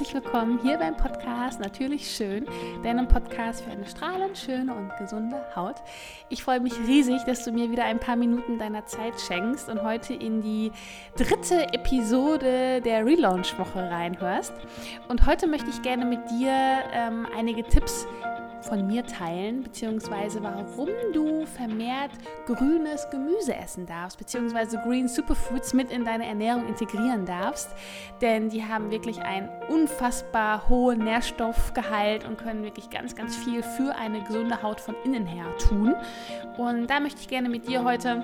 herzlich willkommen hier beim Podcast Natürlich Schön, deinem Podcast für eine strahlend schöne und gesunde Haut. Ich freue mich riesig, dass du mir wieder ein paar Minuten deiner Zeit schenkst und heute in die dritte Episode der Relaunch-Woche reinhörst. Und heute möchte ich gerne mit dir ähm, einige Tipps von mir teilen, beziehungsweise warum du vermehrt grünes Gemüse essen darfst, beziehungsweise Green Superfoods mit in deine Ernährung integrieren darfst. Denn die haben wirklich einen unfassbar hohen Nährstoffgehalt und können wirklich ganz, ganz viel für eine gesunde Haut von innen her tun. Und da möchte ich gerne mit dir heute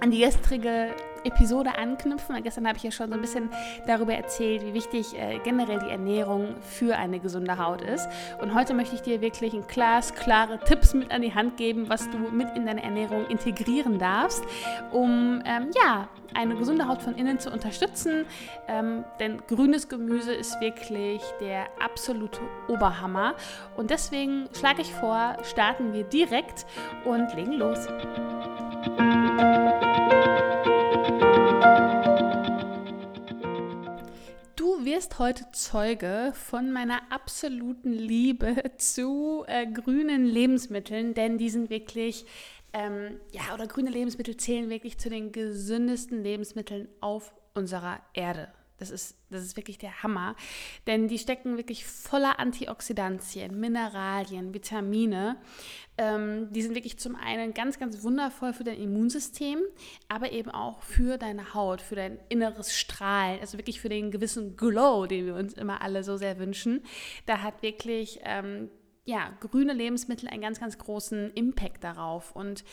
an die gestrige Episode anknüpfen. Gestern habe ich ja schon so ein bisschen darüber erzählt, wie wichtig äh, generell die Ernährung für eine gesunde Haut ist. Und heute möchte ich dir wirklich ein Glas klare Tipps mit an die Hand geben, was du mit in deine Ernährung integrieren darfst, um ähm, ja, eine gesunde Haut von innen zu unterstützen. Ähm, denn grünes Gemüse ist wirklich der absolute Oberhammer. Und deswegen schlage ich vor, starten wir direkt und legen los. Wirst heute Zeuge von meiner absoluten Liebe zu äh, grünen Lebensmitteln, denn die sind wirklich, ähm, ja, oder grüne Lebensmittel zählen wirklich zu den gesündesten Lebensmitteln auf unserer Erde. Das ist, das ist wirklich der Hammer, denn die stecken wirklich voller Antioxidantien, Mineralien, Vitamine. Ähm, die sind wirklich zum einen ganz, ganz wundervoll für dein Immunsystem, aber eben auch für deine Haut, für dein inneres Strahlen, also wirklich für den gewissen Glow, den wir uns immer alle so sehr wünschen. Da hat wirklich ähm, ja, grüne Lebensmittel einen ganz, ganz großen Impact darauf. Und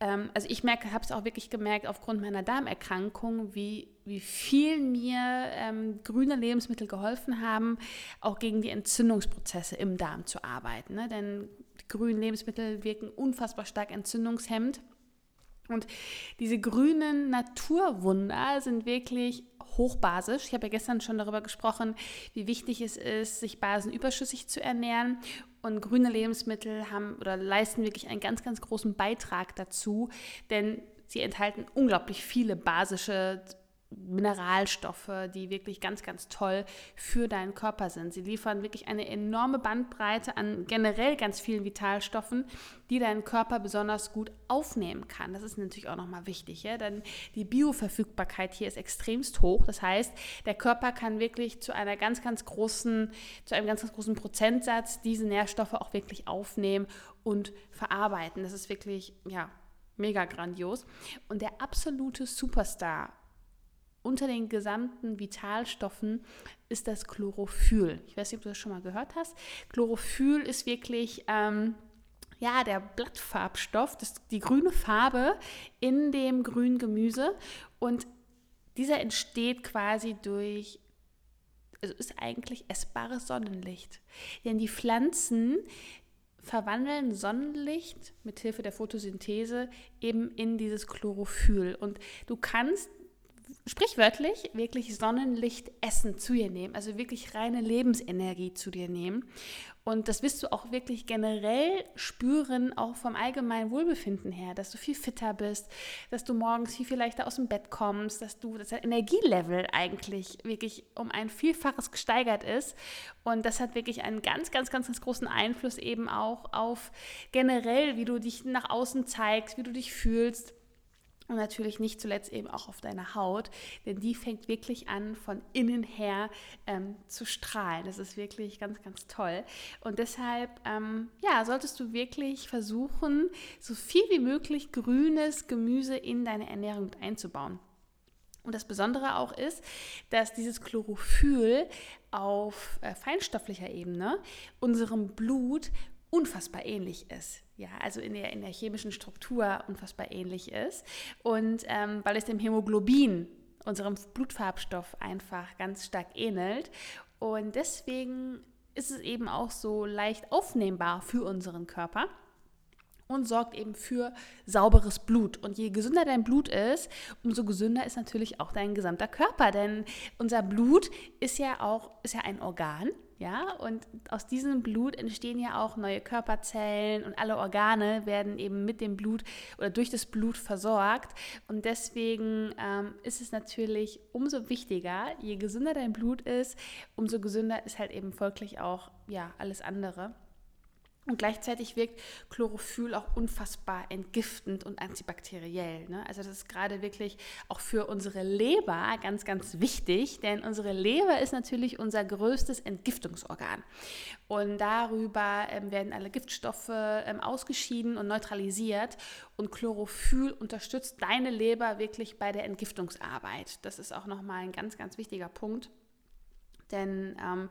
ähm, also ich merke, habe es auch wirklich gemerkt aufgrund meiner Darmerkrankung, wie, wie viel mir ähm, grüne Lebensmittel geholfen haben, auch gegen die Entzündungsprozesse im Darm zu arbeiten. Ne? Denn die grünen Lebensmittel wirken unfassbar stark entzündungshemmend. Und diese grünen Naturwunder sind wirklich hochbasisch. Ich habe ja gestern schon darüber gesprochen, wie wichtig es ist, sich basenüberschüssig zu ernähren. Und grüne Lebensmittel haben oder leisten wirklich einen ganz, ganz großen Beitrag dazu, denn sie enthalten unglaublich viele basische Mineralstoffe, die wirklich ganz, ganz toll für deinen Körper sind. Sie liefern wirklich eine enorme Bandbreite an generell ganz vielen Vitalstoffen, die dein Körper besonders gut aufnehmen kann. Das ist natürlich auch nochmal wichtig, ja? denn die Bioverfügbarkeit hier ist extremst hoch. Das heißt, der Körper kann wirklich zu einer ganz, ganz großen, zu einem ganz, ganz großen Prozentsatz diese Nährstoffe auch wirklich aufnehmen und verarbeiten. Das ist wirklich, ja, mega grandios. Und der absolute Superstar unter den gesamten Vitalstoffen ist das Chlorophyll. Ich weiß nicht, ob du das schon mal gehört hast. Chlorophyll ist wirklich ähm, ja, der Blattfarbstoff, das, die grüne Farbe in dem grünen Gemüse. Und dieser entsteht quasi durch, also ist eigentlich essbares Sonnenlicht. Denn die Pflanzen verwandeln Sonnenlicht mit Hilfe der Photosynthese eben in dieses Chlorophyll. Und du kannst sprichwörtlich wirklich Sonnenlicht Essen zu dir nehmen, also wirklich reine Lebensenergie zu dir nehmen. Und das wirst du auch wirklich generell spüren, auch vom allgemeinen Wohlbefinden her, dass du viel fitter bist, dass du morgens viel, viel leichter aus dem Bett kommst, dass du, dein Energielevel eigentlich wirklich um ein Vielfaches gesteigert ist. Und das hat wirklich einen ganz, ganz, ganz, ganz großen Einfluss eben auch auf generell, wie du dich nach außen zeigst, wie du dich fühlst und natürlich nicht zuletzt eben auch auf deiner Haut, denn die fängt wirklich an, von innen her ähm, zu strahlen. Das ist wirklich ganz, ganz toll. Und deshalb, ähm, ja, solltest du wirklich versuchen, so viel wie möglich grünes Gemüse in deine Ernährung mit einzubauen. Und das Besondere auch ist, dass dieses Chlorophyll auf äh, feinstofflicher Ebene unserem Blut unfassbar ähnlich ist. Ja, also in der, in der chemischen Struktur unfassbar ähnlich ist. Und ähm, weil es dem Hämoglobin, unserem Blutfarbstoff, einfach ganz stark ähnelt. Und deswegen ist es eben auch so leicht aufnehmbar für unseren Körper und sorgt eben für sauberes Blut. Und je gesünder dein Blut ist, umso gesünder ist natürlich auch dein gesamter Körper. Denn unser Blut ist ja auch ist ja ein Organ ja, und aus diesem Blut entstehen ja auch neue Körperzellen und alle Organe werden eben mit dem Blut oder durch das Blut versorgt. Und deswegen ähm, ist es natürlich umso wichtiger, je gesünder dein Blut ist, umso gesünder ist halt eben folglich auch ja alles andere. Und gleichzeitig wirkt Chlorophyll auch unfassbar entgiftend und antibakteriell. Ne? Also das ist gerade wirklich auch für unsere Leber ganz, ganz wichtig, denn unsere Leber ist natürlich unser größtes Entgiftungsorgan. Und darüber ähm, werden alle Giftstoffe ähm, ausgeschieden und neutralisiert. Und Chlorophyll unterstützt deine Leber wirklich bei der Entgiftungsarbeit. Das ist auch nochmal ein ganz, ganz wichtiger Punkt. Denn ähm,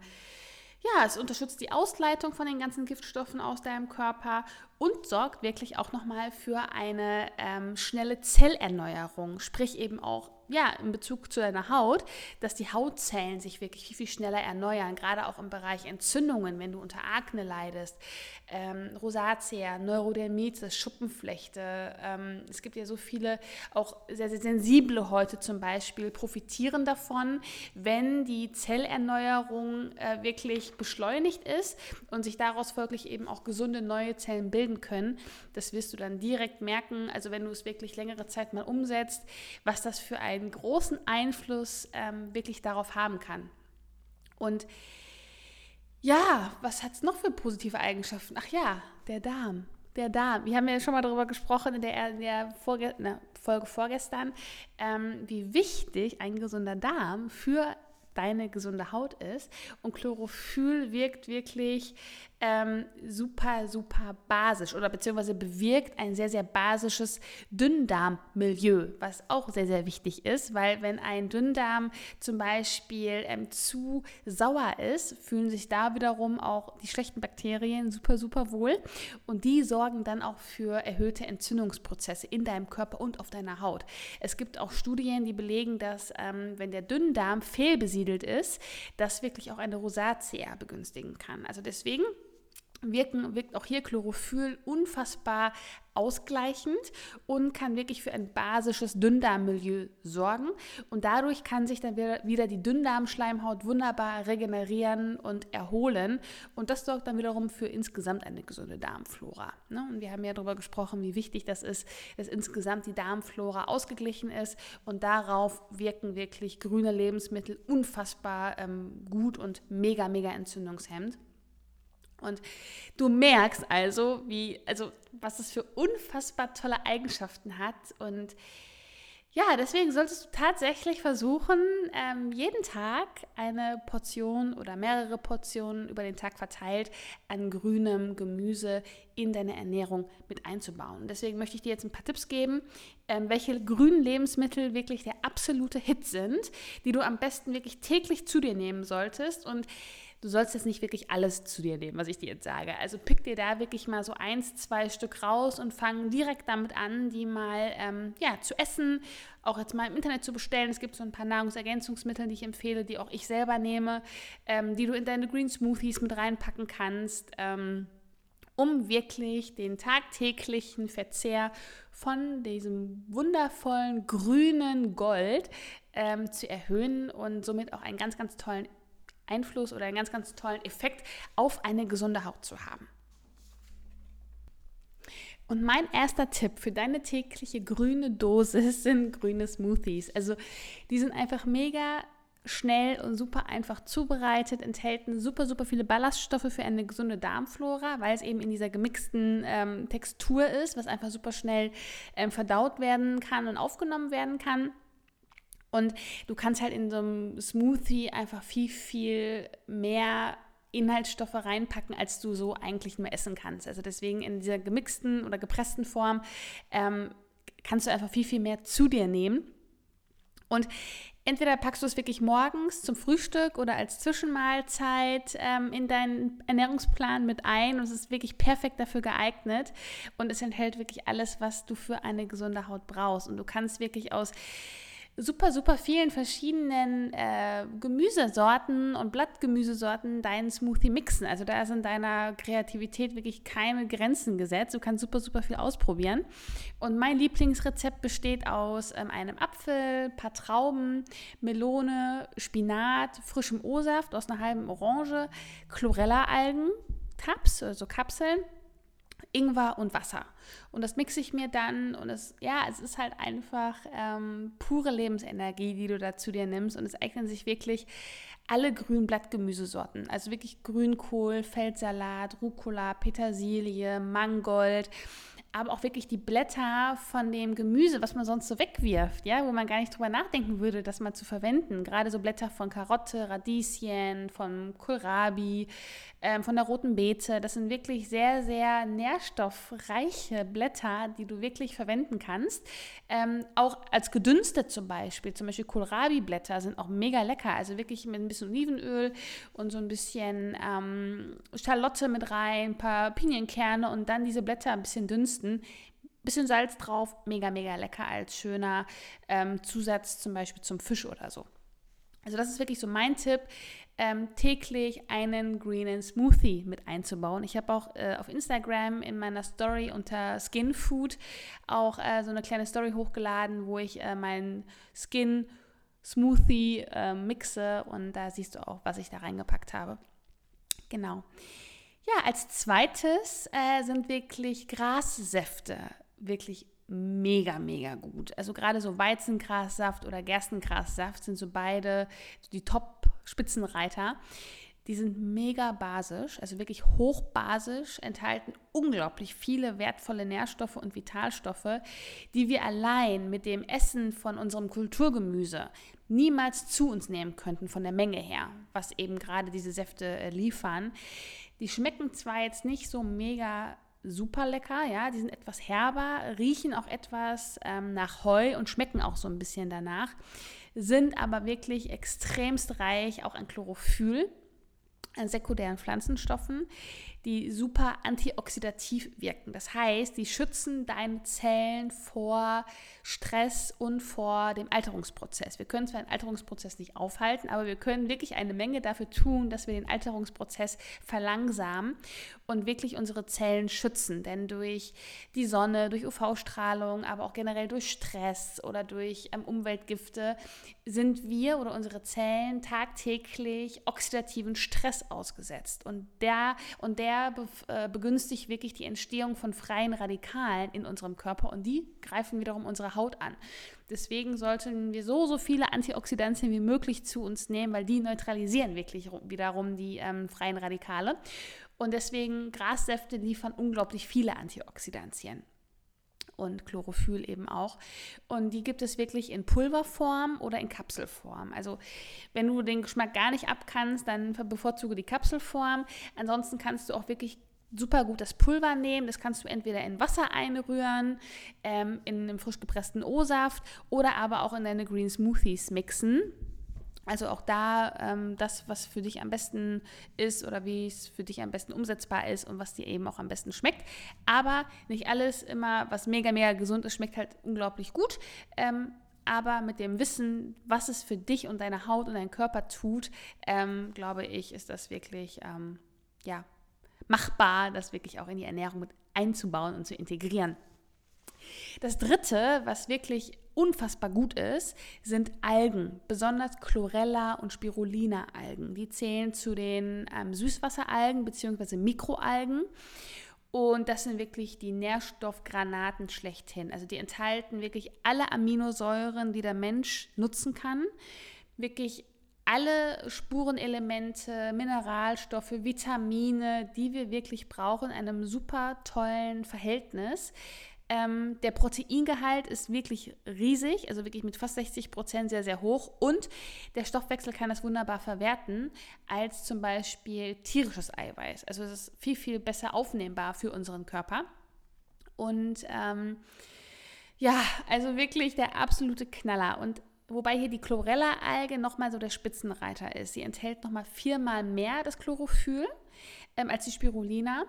ja, es unterstützt die Ausleitung von den ganzen Giftstoffen aus deinem Körper und sorgt wirklich auch nochmal für eine ähm, schnelle Zellerneuerung, sprich eben auch ja, in Bezug zu deiner Haut, dass die Hautzellen sich wirklich viel, viel schneller erneuern, gerade auch im Bereich Entzündungen, wenn du unter Akne leidest, ähm, Rosatia, Neurodermitis, Schuppenflechte. Ähm, es gibt ja so viele, auch sehr, sehr sensible Häute zum Beispiel, profitieren davon, wenn die Zellerneuerung äh, wirklich beschleunigt ist und sich daraus folglich eben auch gesunde neue Zellen bilden können. Das wirst du dann direkt merken, also wenn du es wirklich längere Zeit mal umsetzt, was das für ein einen großen Einfluss ähm, wirklich darauf haben kann. Und ja, was hat es noch für positive Eigenschaften? Ach ja, der Darm. Der Darm. Wir haben ja schon mal darüber gesprochen in der, in der Vorge na, Folge vorgestern, ähm, wie wichtig ein gesunder Darm für deine gesunde Haut ist. Und Chlorophyll wirkt wirklich ähm, super, super basisch oder beziehungsweise bewirkt ein sehr, sehr basisches Dünndarmmilieu, was auch sehr, sehr wichtig ist, weil wenn ein Dünndarm zum Beispiel ähm, zu sauer ist, fühlen sich da wiederum auch die schlechten Bakterien super, super wohl und die sorgen dann auch für erhöhte Entzündungsprozesse in deinem Körper und auf deiner Haut. Es gibt auch Studien, die belegen, dass ähm, wenn der Dünndarm fehlbesiedelt ist, das wirklich auch eine Rosatia begünstigen kann. Also deswegen wirken, wirkt auch hier Chlorophyll unfassbar ausgleichend und kann wirklich für ein basisches Dünndarmmilieu sorgen. Und dadurch kann sich dann wieder die Dünndarmschleimhaut wunderbar regenerieren und erholen. Und das sorgt dann wiederum für insgesamt eine gesunde Darmflora. Ne? Und wir haben ja darüber gesprochen, wie wichtig das ist, dass insgesamt die Darmflora ausgeglichen ist. Und darauf wirken wirklich grüne Lebensmittel unfassbar ähm, gut und mega, mega entzündungshemmend. Und du merkst also, wie, also was es für unfassbar tolle Eigenschaften hat. Und ja, deswegen solltest du tatsächlich versuchen, ähm, jeden Tag eine Portion oder mehrere Portionen über den Tag verteilt an grünem Gemüse in deine Ernährung mit einzubauen. Deswegen möchte ich dir jetzt ein paar Tipps geben, ähm, welche grünen Lebensmittel wirklich der absolute Hit sind, die du am besten wirklich täglich zu dir nehmen solltest. Und du sollst jetzt nicht wirklich alles zu dir nehmen, was ich dir jetzt sage. Also pick dir da wirklich mal so eins, zwei Stück raus und fang direkt damit an, die mal ähm, ja, zu essen, auch jetzt mal im Internet zu bestellen. Es gibt so ein paar Nahrungsergänzungsmittel, die ich empfehle, die auch ich selber nehme, ähm, die du in deine Green Smoothies mit reinpacken kannst. Ähm, um wirklich den tagtäglichen Verzehr von diesem wundervollen grünen Gold ähm, zu erhöhen und somit auch einen ganz, ganz tollen Einfluss oder einen ganz, ganz tollen Effekt auf eine gesunde Haut zu haben. Und mein erster Tipp für deine tägliche grüne Dosis sind grüne Smoothies. Also die sind einfach mega schnell und super einfach zubereitet, enthalten super, super viele Ballaststoffe für eine gesunde Darmflora, weil es eben in dieser gemixten ähm, Textur ist, was einfach super schnell ähm, verdaut werden kann und aufgenommen werden kann. Und du kannst halt in so einem Smoothie einfach viel, viel mehr Inhaltsstoffe reinpacken, als du so eigentlich nur essen kannst. Also deswegen in dieser gemixten oder gepressten Form ähm, kannst du einfach viel, viel mehr zu dir nehmen. Und entweder packst du es wirklich morgens zum Frühstück oder als Zwischenmahlzeit ähm, in deinen Ernährungsplan mit ein und es ist wirklich perfekt dafür geeignet und es enthält wirklich alles, was du für eine gesunde Haut brauchst. Und du kannst wirklich aus super, super vielen verschiedenen äh, Gemüsesorten und Blattgemüsesorten deinen Smoothie mixen. Also da sind deiner Kreativität wirklich keine Grenzen gesetzt. Du kannst super, super viel ausprobieren. Und mein Lieblingsrezept besteht aus ähm, einem Apfel, paar Trauben, Melone, Spinat, frischem O-Saft aus einer halben Orange, Chlorella-Algen, Tabs, also Kapseln Ingwer und Wasser. Und das mixe ich mir dann und es, ja, es ist halt einfach ähm, pure Lebensenergie, die du da zu dir nimmst. Und es eignen sich wirklich alle grünen Blattgemüsesorten. Also wirklich Grünkohl, Feldsalat, Rucola, Petersilie, Mangold aber auch wirklich die Blätter von dem Gemüse, was man sonst so wegwirft, ja, wo man gar nicht drüber nachdenken würde, das mal zu verwenden. Gerade so Blätter von Karotte, Radieschen, von Kohlrabi, ähm, von der roten Beete. Das sind wirklich sehr, sehr nährstoffreiche Blätter, die du wirklich verwenden kannst. Ähm, auch als gedünstet zum Beispiel. Zum Beispiel Kohlrabi-Blätter sind auch mega lecker. Also wirklich mit ein bisschen Olivenöl und so ein bisschen ähm, Schalotte mit rein, ein paar Pinienkerne und dann diese Blätter ein bisschen dünsten dünsten. Bisschen Salz drauf, mega, mega lecker als schöner ähm, Zusatz zum Beispiel zum Fisch oder so. Also das ist wirklich so mein Tipp, ähm, täglich einen greenen Smoothie mit einzubauen. Ich habe auch äh, auf Instagram in meiner Story unter Skin Food auch äh, so eine kleine Story hochgeladen, wo ich äh, meinen Skin Smoothie äh, mixe und da siehst du auch, was ich da reingepackt habe. Genau. Ja, als zweites äh, sind wirklich Grassäfte wirklich mega, mega gut. Also gerade so Weizengrassaft oder Gerstengrassaft sind so beide die Top-Spitzenreiter. Die sind mega basisch, also wirklich hochbasisch, enthalten unglaublich viele wertvolle Nährstoffe und Vitalstoffe, die wir allein mit dem Essen von unserem Kulturgemüse niemals zu uns nehmen könnten von der Menge her, was eben gerade diese Säfte äh, liefern. Die schmecken zwar jetzt nicht so mega super lecker, ja, die sind etwas herber, riechen auch etwas ähm, nach Heu und schmecken auch so ein bisschen danach, sind aber wirklich extremst reich auch an Chlorophyll, sekundären Pflanzenstoffen, die super antioxidativ wirken. Das heißt, die schützen deine Zellen vor Stress und vor dem Alterungsprozess. Wir können zwar den Alterungsprozess nicht aufhalten, aber wir können wirklich eine Menge dafür tun, dass wir den Alterungsprozess verlangsamen und wirklich unsere Zellen schützen. Denn durch die Sonne, durch UV-Strahlung, aber auch generell durch Stress oder durch ähm, Umweltgifte sind wir oder unsere Zellen tagtäglich oxidativen Stress ausgesetzt. Und der, und der der äh, begünstigt wirklich die Entstehung von freien Radikalen in unserem Körper und die greifen wiederum unsere Haut an. Deswegen sollten wir so, so viele Antioxidantien wie möglich zu uns nehmen, weil die neutralisieren wirklich wiederum die ähm, freien Radikale. Und deswegen Grassäfte liefern unglaublich viele Antioxidantien und Chlorophyll eben auch. Und die gibt es wirklich in Pulverform oder in Kapselform. Also wenn du den Geschmack gar nicht abkannst, dann bevorzuge die Kapselform. Ansonsten kannst du auch wirklich super gut das Pulver nehmen. Das kannst du entweder in Wasser einrühren, ähm, in einem frisch gepressten O-Saft oder aber auch in deine Green Smoothies mixen. Also auch da ähm, das, was für dich am besten ist oder wie es für dich am besten umsetzbar ist und was dir eben auch am besten schmeckt. Aber nicht alles immer, was mega, mega gesund ist, schmeckt halt unglaublich gut. Ähm, aber mit dem Wissen, was es für dich und deine Haut und deinen Körper tut, ähm, glaube ich, ist das wirklich ähm, ja, machbar, das wirklich auch in die Ernährung mit einzubauen und zu integrieren. Das dritte, was wirklich unfassbar gut ist, sind Algen, besonders Chlorella und Spirulina-Algen. Die zählen zu den ähm, Süßwasseralgen bzw. Mikroalgen. Und das sind wirklich die Nährstoffgranaten schlechthin. Also die enthalten wirklich alle Aminosäuren, die der Mensch nutzen kann. Wirklich alle Spurenelemente, Mineralstoffe, Vitamine, die wir wirklich brauchen, in einem super tollen Verhältnis. Ähm, der Proteingehalt ist wirklich riesig, also wirklich mit fast 60 Prozent sehr, sehr hoch. Und der Stoffwechsel kann das wunderbar verwerten als zum Beispiel tierisches Eiweiß. Also es ist viel, viel besser aufnehmbar für unseren Körper. Und ähm, ja, also wirklich der absolute Knaller. Und wobei hier die Chlorella-Alge nochmal so der Spitzenreiter ist. Sie enthält nochmal viermal mehr das Chlorophyll ähm, als die Spirulina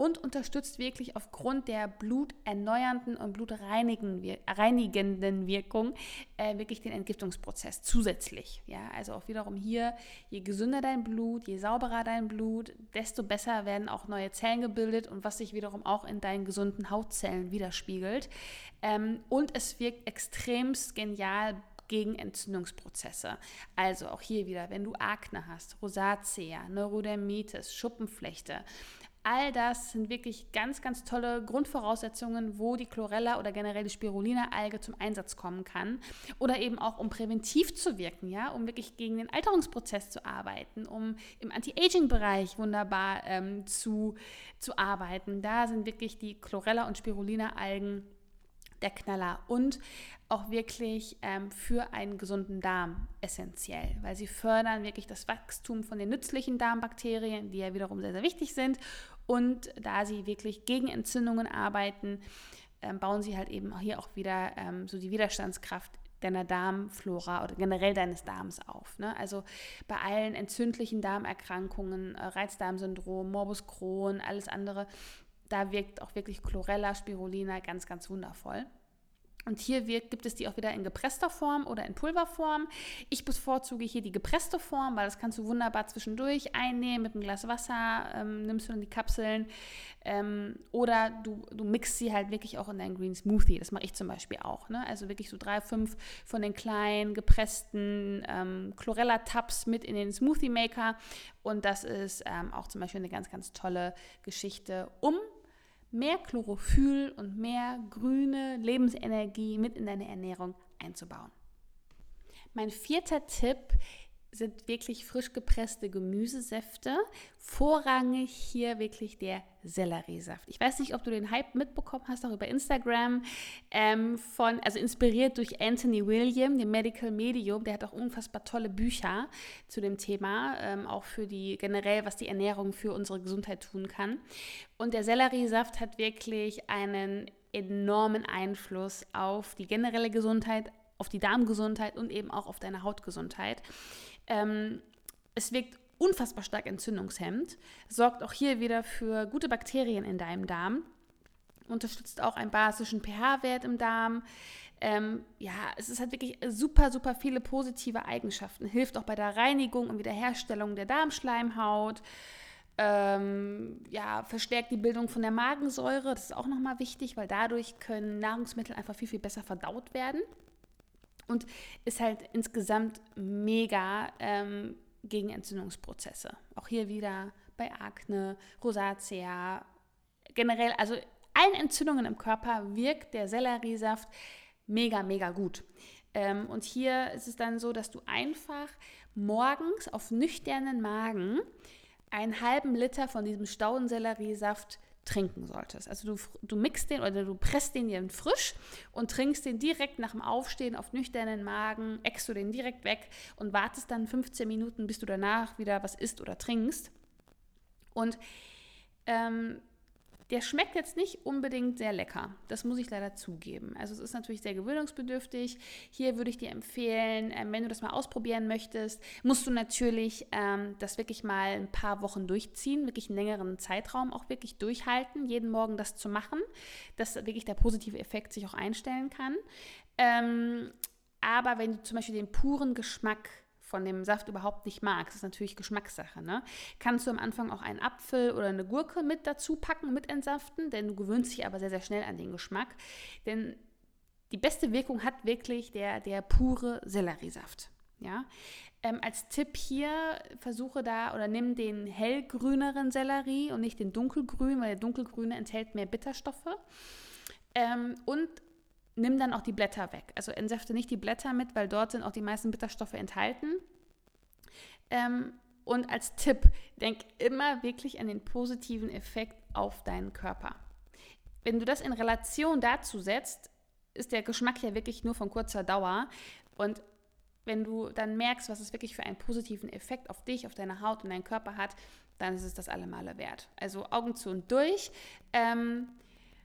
und unterstützt wirklich aufgrund der bluterneuernden und blutreinigenden Wirkung äh, wirklich den Entgiftungsprozess zusätzlich. Ja, also auch wiederum hier, je gesünder dein Blut, je sauberer dein Blut, desto besser werden auch neue Zellen gebildet und was sich wiederum auch in deinen gesunden Hautzellen widerspiegelt. Ähm, und es wirkt extremst genial gegen Entzündungsprozesse. Also auch hier wieder, wenn du Akne hast, Rosacea, Neurodermitis, Schuppenflechte, All das sind wirklich ganz, ganz tolle Grundvoraussetzungen, wo die Chlorella oder generell die Spirulina-Alge zum Einsatz kommen kann. Oder eben auch, um präventiv zu wirken, ja, um wirklich gegen den Alterungsprozess zu arbeiten, um im Anti-Aging-Bereich wunderbar ähm, zu, zu arbeiten. Da sind wirklich die Chlorella und Spirulina-Algen der Knaller und auch wirklich ähm, für einen gesunden Darm essentiell, weil sie fördern wirklich das Wachstum von den nützlichen Darmbakterien, die ja wiederum sehr, sehr wichtig sind. Und da sie wirklich gegen Entzündungen arbeiten, ähm, bauen sie halt eben hier auch wieder ähm, so die Widerstandskraft deiner Darmflora oder generell deines Darms auf. Ne? Also bei allen entzündlichen Darmerkrankungen, äh, Reizdarmsyndrom, Morbus Crohn, alles andere, da wirkt auch wirklich Chlorella, Spirulina ganz, ganz wundervoll. Und hier wirkt, gibt es die auch wieder in gepresster Form oder in Pulverform. Ich bevorzuge hier die gepresste Form, weil das kannst du wunderbar zwischendurch einnehmen mit einem Glas Wasser, ähm, nimmst du dann die Kapseln. Ähm, oder du, du mixt sie halt wirklich auch in deinen Green Smoothie. Das mache ich zum Beispiel auch. Ne? Also wirklich so drei, fünf von den kleinen gepressten ähm, Chlorella-Tabs mit in den Smoothie Maker. Und das ist ähm, auch zum Beispiel eine ganz, ganz tolle Geschichte, um mehr Chlorophyll und mehr grüne Lebensenergie mit in deine Ernährung einzubauen. Mein vierter Tipp sind wirklich frisch gepresste Gemüsesäfte. Vorrangig hier wirklich der Selleriesaft. Ich weiß nicht, ob du den Hype mitbekommen hast, auch über Instagram, ähm, von, also inspiriert durch Anthony William, dem Medical Medium. Der hat auch unfassbar tolle Bücher zu dem Thema, ähm, auch für die generell, was die Ernährung für unsere Gesundheit tun kann. Und der Selleriesaft hat wirklich einen enormen Einfluss auf die generelle Gesundheit, auf die Darmgesundheit und eben auch auf deine Hautgesundheit. Ähm, es wirkt unfassbar stark entzündungshemmend, sorgt auch hier wieder für gute Bakterien in deinem Darm, unterstützt auch einen basischen pH-Wert im Darm. Ähm, ja, es ist halt wirklich super, super viele positive Eigenschaften. Hilft auch bei der Reinigung und Wiederherstellung der Darmschleimhaut. Ähm, ja, verstärkt die Bildung von der Magensäure. Das ist auch nochmal wichtig, weil dadurch können Nahrungsmittel einfach viel, viel besser verdaut werden und ist halt insgesamt mega ähm, gegen Entzündungsprozesse. Auch hier wieder bei Akne, Rosacea, generell, also allen Entzündungen im Körper wirkt der Selleriesaft mega, mega gut. Ähm, und hier ist es dann so, dass du einfach morgens auf nüchternen Magen einen halben Liter von diesem Staudenselleriesaft trinken solltest. Also du, du mixt den oder du presst den dir frisch und trinkst den direkt nach dem Aufstehen auf nüchternen Magen, eckst du den direkt weg und wartest dann 15 Minuten, bis du danach wieder was isst oder trinkst. Und ähm, der schmeckt jetzt nicht unbedingt sehr lecker. Das muss ich leider zugeben. Also es ist natürlich sehr gewöhnungsbedürftig. Hier würde ich dir empfehlen, ähm, wenn du das mal ausprobieren möchtest, musst du natürlich ähm, das wirklich mal ein paar Wochen durchziehen, wirklich einen längeren Zeitraum auch wirklich durchhalten, jeden Morgen das zu machen, dass wirklich der positive Effekt sich auch einstellen kann. Ähm, aber wenn du zum Beispiel den puren Geschmack von dem Saft überhaupt nicht magst, ist natürlich Geschmackssache. Ne? Kannst du am Anfang auch einen Apfel oder eine Gurke mit dazu packen, mit entsaften, denn du gewöhnst dich aber sehr, sehr schnell an den Geschmack. Denn die beste Wirkung hat wirklich der, der pure Selleriesaft. Ja? Ähm, als Tipp hier versuche da oder nimm den hellgrüneren Sellerie und nicht den dunkelgrünen, weil der dunkelgrüne enthält mehr Bitterstoffe. Ähm, und nimm dann auch die Blätter weg. Also entsäfte nicht die Blätter mit, weil dort sind auch die meisten Bitterstoffe enthalten. Ähm, und als Tipp, denk immer wirklich an den positiven Effekt auf deinen Körper. Wenn du das in Relation dazu setzt, ist der Geschmack ja wirklich nur von kurzer Dauer. Und wenn du dann merkst, was es wirklich für einen positiven Effekt auf dich, auf deine Haut und deinen Körper hat, dann ist es das allemal wert. Also Augen zu und durch. Ähm,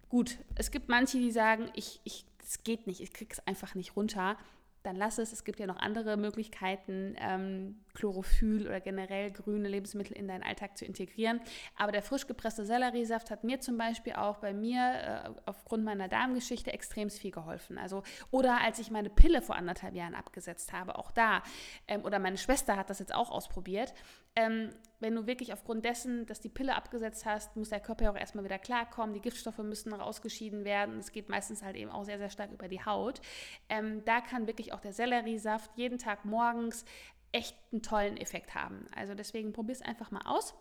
gut, es gibt manche, die sagen, ich, ich es geht nicht, ich kriege es einfach nicht runter. dann lass es. Es gibt ja noch andere Möglichkeiten, ähm, Chlorophyll oder generell grüne Lebensmittel in deinen Alltag zu integrieren. Aber der frisch gepresste Selleriesaft hat mir zum Beispiel auch bei mir äh, aufgrund meiner Darmgeschichte extrem viel geholfen. Also, oder als ich meine Pille vor anderthalb Jahren abgesetzt habe, auch da. Ähm, oder meine Schwester hat das jetzt auch ausprobiert. Ähm, wenn du wirklich aufgrund dessen, dass die Pille abgesetzt hast, muss der Körper ja auch erstmal wieder klarkommen. Die Giftstoffe müssen rausgeschieden werden. Es geht meistens halt eben auch sehr, sehr stark über die Haut. Ähm, da kann wirklich auch der Selleriesaft jeden Tag morgens echt einen tollen Effekt haben. Also deswegen probier es einfach mal aus.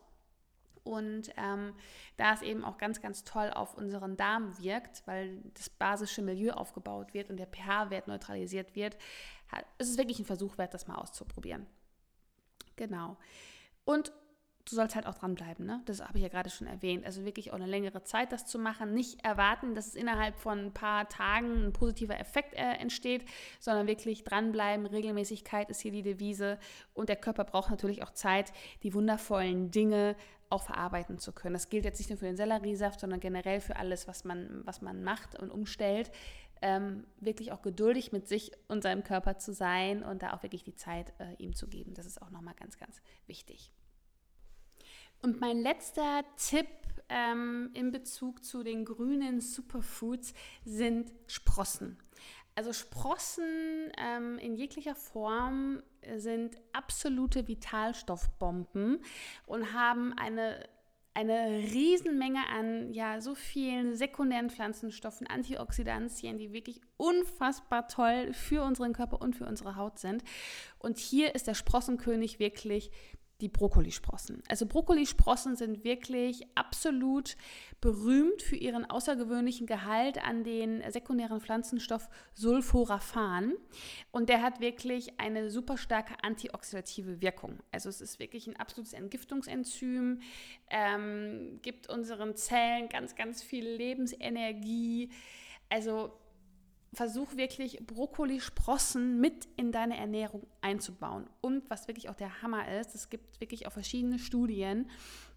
Und ähm, da es eben auch ganz, ganz toll auf unseren Darm wirkt, weil das basische Milieu aufgebaut wird und der pH-Wert neutralisiert wird, ist es wirklich ein Versuch wert, das mal auszuprobieren. Genau. Und du sollst halt auch dranbleiben, ne? Das habe ich ja gerade schon erwähnt. Also wirklich auch eine längere Zeit das zu machen. Nicht erwarten, dass es innerhalb von ein paar Tagen ein positiver Effekt äh, entsteht, sondern wirklich dranbleiben. Regelmäßigkeit ist hier die Devise. Und der Körper braucht natürlich auch Zeit, die wundervollen Dinge auch verarbeiten zu können. Das gilt jetzt nicht nur für den Selleriesaft, sondern generell für alles, was man, was man macht und umstellt. Ähm, wirklich auch geduldig mit sich und seinem Körper zu sein und da auch wirklich die Zeit äh, ihm zu geben. Das ist auch nochmal ganz, ganz wichtig. Und mein letzter Tipp ähm, in Bezug zu den grünen Superfoods sind Sprossen. Also Sprossen ähm, in jeglicher Form sind absolute Vitalstoffbomben und haben eine eine Riesenmenge an ja so vielen sekundären Pflanzenstoffen, Antioxidantien, die wirklich unfassbar toll für unseren Körper und für unsere Haut sind. Und hier ist der Sprossenkönig wirklich die Brokkolisprossen. Also Brokkolisprossen sind wirklich absolut berühmt für ihren außergewöhnlichen Gehalt an den sekundären Pflanzenstoff Sulforaphan und der hat wirklich eine super starke antioxidative Wirkung. Also es ist wirklich ein absolutes Entgiftungsenzym, ähm, gibt unseren Zellen ganz, ganz viel Lebensenergie. Also versuch wirklich Brokkolisprossen mit in deine Ernährung einzubauen. Und was wirklich auch der Hammer ist, es gibt wirklich auch verschiedene Studien,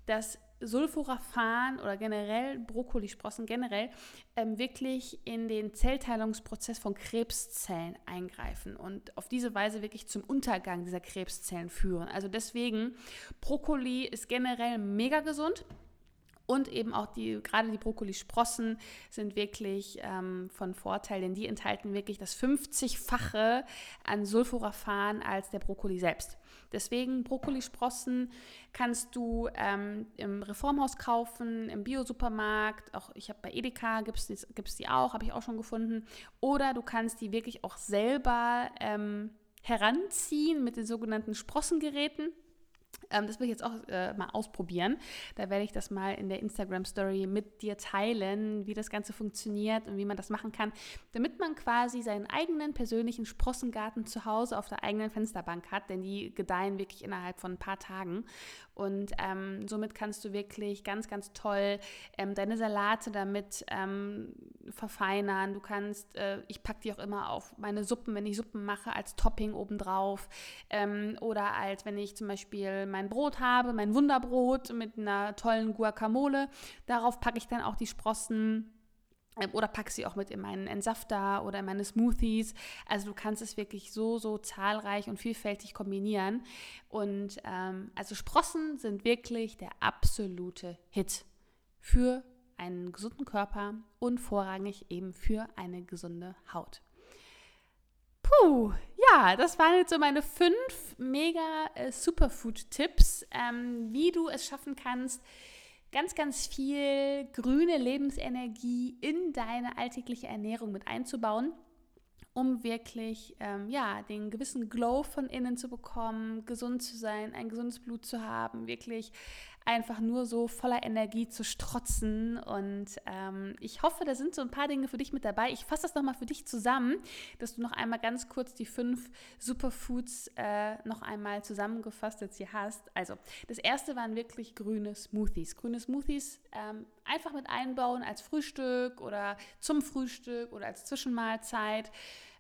dass Sulforaphan oder generell Brokkolisprossen generell ähm, wirklich in den Zellteilungsprozess von Krebszellen eingreifen und auf diese Weise wirklich zum Untergang dieser Krebszellen führen. Also deswegen, Brokkoli ist generell mega gesund. Und eben auch die, gerade die Brokkolisprossen sind wirklich ähm, von Vorteil, denn die enthalten wirklich das 50-fache an Sulforaphan als der Brokkoli selbst. Deswegen Brokkolisprossen kannst du ähm, im Reformhaus kaufen, im Biosupermarkt, auch ich habe bei Edeka, gibt es die auch, habe ich auch schon gefunden. Oder du kannst die wirklich auch selber ähm, heranziehen mit den sogenannten Sprossengeräten. Ähm, das will ich jetzt auch äh, mal ausprobieren. Da werde ich das mal in der Instagram-Story mit dir teilen, wie das Ganze funktioniert und wie man das machen kann, damit man quasi seinen eigenen persönlichen Sprossengarten zu Hause auf der eigenen Fensterbank hat, denn die gedeihen wirklich innerhalb von ein paar Tagen. Und ähm, somit kannst du wirklich ganz, ganz toll ähm, deine Salate damit ähm, verfeinern. Du kannst, äh, ich packe die auch immer auf meine Suppen, wenn ich Suppen mache, als Topping obendrauf. Ähm, oder als wenn ich zum Beispiel mein Brot habe, mein Wunderbrot mit einer tollen Guacamole. Darauf packe ich dann auch die Sprossen ähm, oder pack sie auch mit in meinen Entsafter oder in meine Smoothies. Also du kannst es wirklich so, so zahlreich und vielfältig kombinieren. Und ähm, also Sprossen sind wirklich der absolute Hit für einen gesunden Körper und vorrangig eben für eine gesunde Haut. Puh, ja, das waren jetzt so meine fünf mega äh, Superfood-Tipps, ähm, wie du es schaffen kannst, ganz, ganz viel grüne Lebensenergie in deine alltägliche Ernährung mit einzubauen, um wirklich ähm, ja, den gewissen Glow von innen zu bekommen, gesund zu sein, ein gesundes Blut zu haben, wirklich einfach nur so voller Energie zu strotzen. Und ähm, ich hoffe, da sind so ein paar Dinge für dich mit dabei. Ich fasse das nochmal für dich zusammen, dass du noch einmal ganz kurz die fünf Superfoods äh, noch einmal zusammengefasst jetzt hier hast. Also, das erste waren wirklich grüne Smoothies. Grüne Smoothies ähm, einfach mit einbauen als Frühstück oder zum Frühstück oder als Zwischenmahlzeit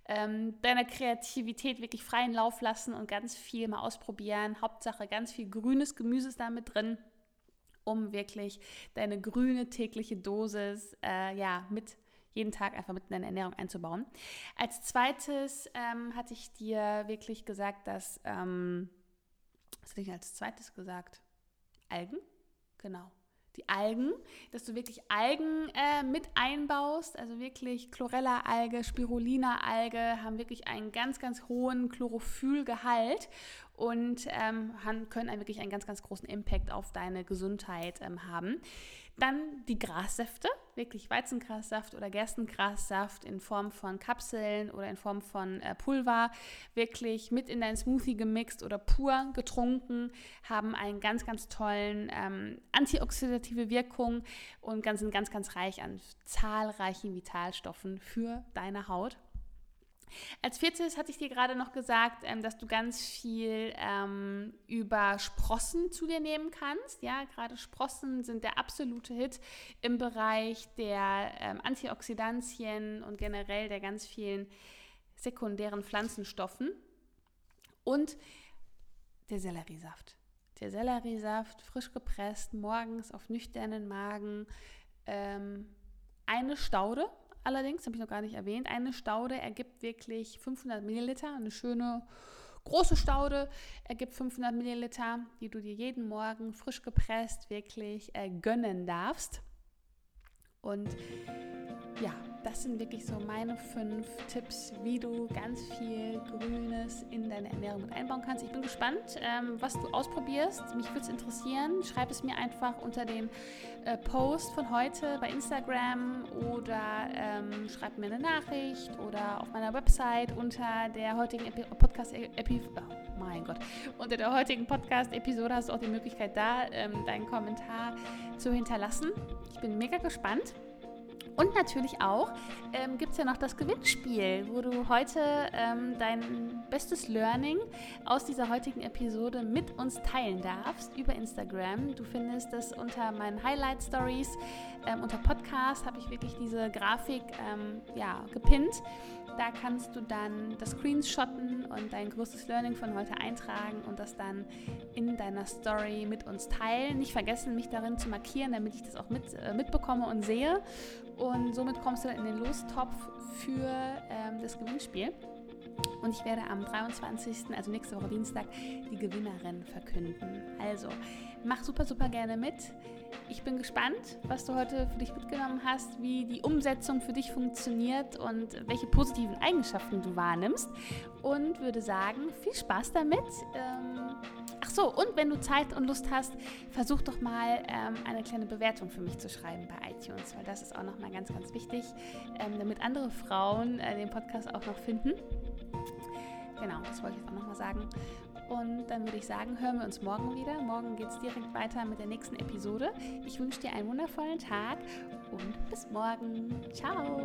ähm, deiner Kreativität wirklich freien Lauf lassen und ganz viel mal ausprobieren. Hauptsache ganz viel grünes Gemüse ist da mit drin um wirklich deine grüne tägliche Dosis äh, ja, mit jeden Tag einfach mit in deine Ernährung einzubauen. Als zweites ähm, hatte ich dir wirklich gesagt, dass, ähm, was hatte ich als zweites gesagt? Algen? Genau die Algen, dass du wirklich Algen äh, mit einbaust, also wirklich Chlorella-Alge, Spirulina-Alge haben wirklich einen ganz, ganz hohen Chlorophyllgehalt und ähm, können einen, wirklich einen ganz, ganz großen Impact auf deine Gesundheit ähm, haben. Dann die Grassäfte, wirklich Weizengrassaft oder Gerstengrassaft in Form von Kapseln oder in Form von äh, Pulver, wirklich mit in dein Smoothie gemixt oder pur getrunken, haben einen ganz, ganz tollen ähm, antioxidative Wirkung und ganz, sind ganz, ganz reich an zahlreichen Vitalstoffen für deine Haut. Als viertes hatte ich dir gerade noch gesagt, ähm, dass du ganz viel ähm, über Sprossen zu dir nehmen kannst. Ja, gerade Sprossen sind der absolute Hit im Bereich der ähm, Antioxidantien und generell der ganz vielen sekundären Pflanzenstoffen. Und der Selleriesaft. Der Selleriesaft, frisch gepresst, morgens auf nüchternen Magen. Ähm, eine Staude, allerdings, habe ich noch gar nicht erwähnt. Eine Staude ergibt wirklich 500 Milliliter, eine schöne große Staude ergibt 500 Milliliter, die du dir jeden Morgen frisch gepresst wirklich äh, gönnen darfst. Und ja, das sind wirklich so meine fünf Tipps, wie du ganz viel Grünes in deine Ernährung mit einbauen kannst. Ich bin gespannt, ähm, was du ausprobierst. Mich würde es interessieren. Schreib es mir einfach unter den äh, Post von heute bei Instagram oder ähm, schreib mir eine Nachricht oder auf meiner Website unter der heutigen Podcast-Episode. Oh mein Gott, unter der heutigen Podcast-Episode hast du auch die Möglichkeit, da ähm, deinen Kommentar zu hinterlassen. Ich bin mega gespannt. Und natürlich auch ähm, gibt es ja noch das Gewinnspiel, wo du heute ähm, dein bestes Learning aus dieser heutigen Episode mit uns teilen darfst über Instagram. Du findest es unter meinen Highlight Stories, ähm, unter Podcast habe ich wirklich diese Grafik ähm, ja, gepinnt. Da kannst du dann das Screenshotten und dein größtes Learning von heute eintragen und das dann in deiner Story mit uns teilen. Nicht vergessen, mich darin zu markieren, damit ich das auch mit, äh, mitbekomme und sehe. Und somit kommst du dann in den Lostopf für ähm, das Gewinnspiel. Und ich werde am 23., also nächste Woche Dienstag, die Gewinnerin verkünden. Also mach super, super gerne mit. Ich bin gespannt, was du heute für dich mitgenommen hast, wie die Umsetzung für dich funktioniert und welche positiven Eigenschaften du wahrnimmst. Und würde sagen, viel Spaß damit. Ähm, ach so, und wenn du Zeit und Lust hast, versuch doch mal ähm, eine kleine Bewertung für mich zu schreiben bei iTunes, weil das ist auch nochmal ganz, ganz wichtig, ähm, damit andere Frauen äh, den Podcast auch noch finden. Genau, das wollte ich auch nochmal sagen. Und dann würde ich sagen, hören wir uns morgen wieder. Morgen geht es direkt weiter mit der nächsten Episode. Ich wünsche dir einen wundervollen Tag und bis morgen. Ciao.